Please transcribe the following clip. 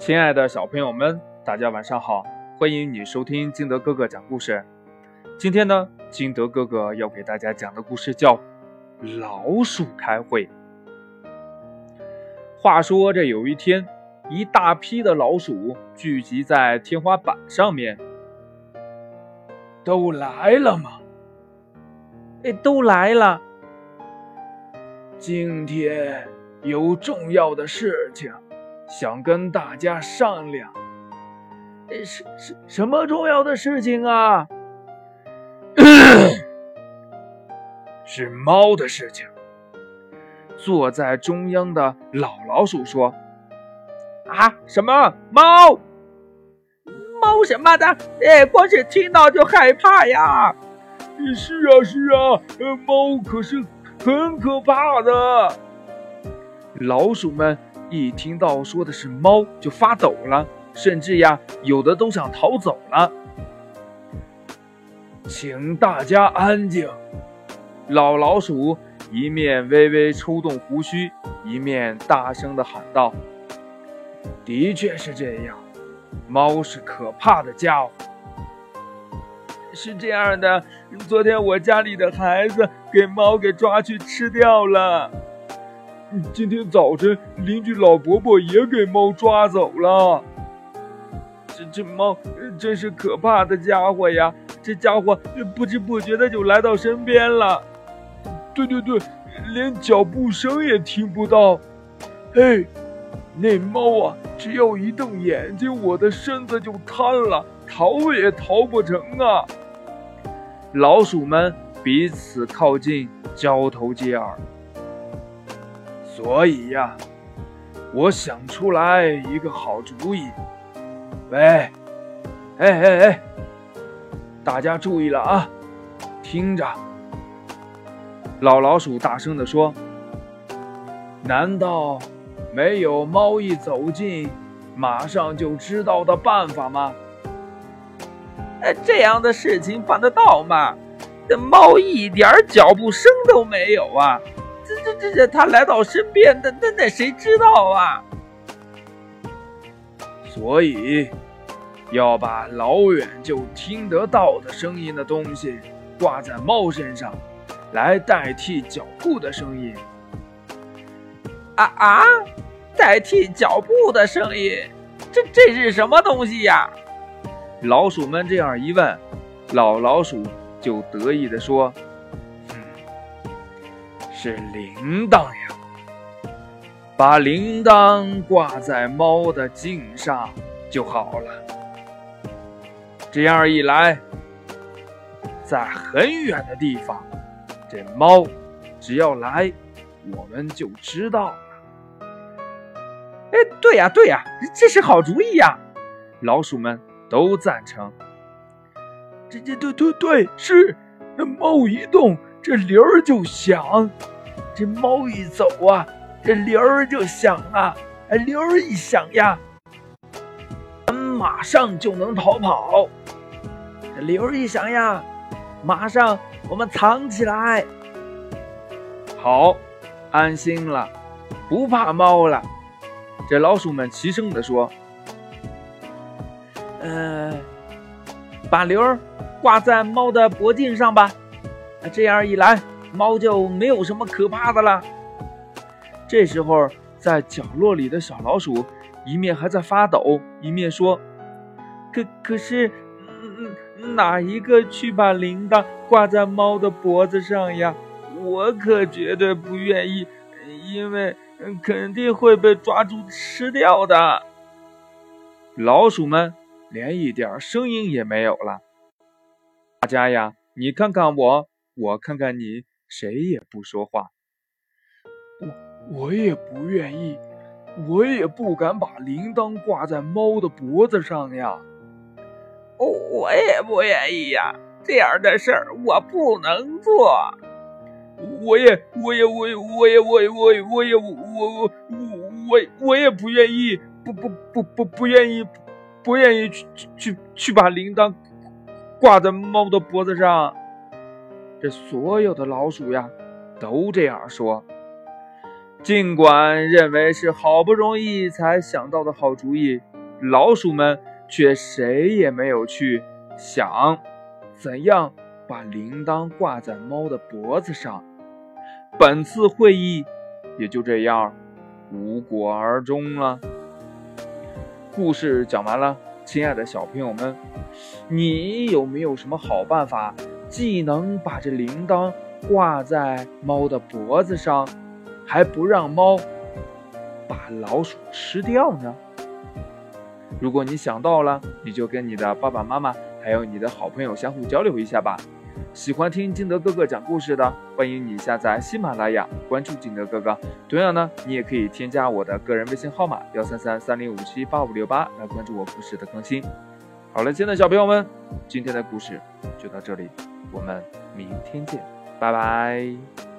亲爱的小朋友们，大家晚上好！欢迎你收听金德哥哥讲故事。今天呢，金德哥哥要给大家讲的故事叫《老鼠开会》。话说这有一天，一大批的老鼠聚集在天花板上面。都来了吗？哎，都来了。今天有重要的事情，想跟大家商量。什什什么重要的事情啊？是猫的事情。坐在中央的老老鼠说：“啊，什么猫？猫什么的？哎，光是听到就害怕呀！是啊，是啊，猫可是很可怕的。”老鼠们一听到说的是猫，就发抖了，甚至呀，有的都想逃走了。请大家安静。老老鼠一面微微抽动胡须，一面大声地喊道：“的确是这样，猫是可怕的家伙。是这样的，昨天我家里的孩子给猫给抓去吃掉了。今天早晨邻居老伯伯也给猫抓走了。这这猫真是可怕的家伙呀！这家伙不知不觉的就来到身边了。”对对对，连脚步声也听不到。嘿，那猫啊，只要一瞪眼睛，我的身子就瘫了，逃也逃不成啊！老鼠们彼此靠近，交头接耳。所以呀，我想出来一个好主意。喂，哎哎哎，大家注意了啊，听着。老老鼠大声地说：“难道没有猫一走近，马上就知道的办法吗？哎，这样的事情办得到吗？这猫一点脚步声都没有啊！这这这这，他来到身边，那那那谁知道啊？所以要把老远就听得到的声音的东西挂在猫身上。”来代替脚步的声音，啊啊！代替脚步的声音，这这是什么东西呀？老鼠们这样一问，老老鼠就得意地说：“嗯，是铃铛呀！把铃铛挂在猫的颈上就好了。这样一来，在很远的地方。”这猫只要来，我们就知道了。哎，对呀，对呀，这是好主意呀！老鼠们都赞成。这这对对对，是那猫一动，这铃儿就响；这猫一走啊，这铃儿就响啊。哎，铃儿一响呀，咱马上就能逃跑。这铃儿一响呀。马上，我们藏起来。好，安心了，不怕猫了。这老鼠们齐声地说：“嗯，把铃儿挂在猫的脖颈上吧。这样一来，猫就没有什么可怕的了。”这时候，在角落里的小老鼠一面还在发抖，一面说：“可可是。”哪一个去把铃铛挂在猫的脖子上呀？我可绝对不愿意，因为肯定会被抓住吃掉的。老鼠们连一点声音也没有了。大家呀，你看看我，我看看你，谁也不说话。我我也不愿意，我也不敢把铃铛挂在猫的脖子上呀。我也不愿意呀，这样的事儿我不能做。我也，我也，我也，我也，我，我，我也，我，我，我，我也不愿意，不，不，不，不，不愿意，不愿意去，去，去把铃铛挂在猫的脖子上。这所有的老鼠呀，都这样说。尽管认为是好不容易才想到的好主意，老鼠们却谁也没有去想怎样把铃铛挂在猫的脖子上。本次会议也就这样无果而终了。故事讲完了，亲爱的小朋友们，你有没有什么好办法，既能把这铃铛挂在猫的脖子上，还不让猫把老鼠吃掉呢？如果你想到了，你就跟你的爸爸妈妈还有你的好朋友相互交流一下吧。喜欢听金德哥哥讲故事的，欢迎你下载喜马拉雅，关注金德哥哥。同样呢，你也可以添加我的个人微信号码幺三三三零五七八五六八来关注我故事的更新。好了，亲爱的小朋友们，今天的故事就到这里，我们明天见，拜拜。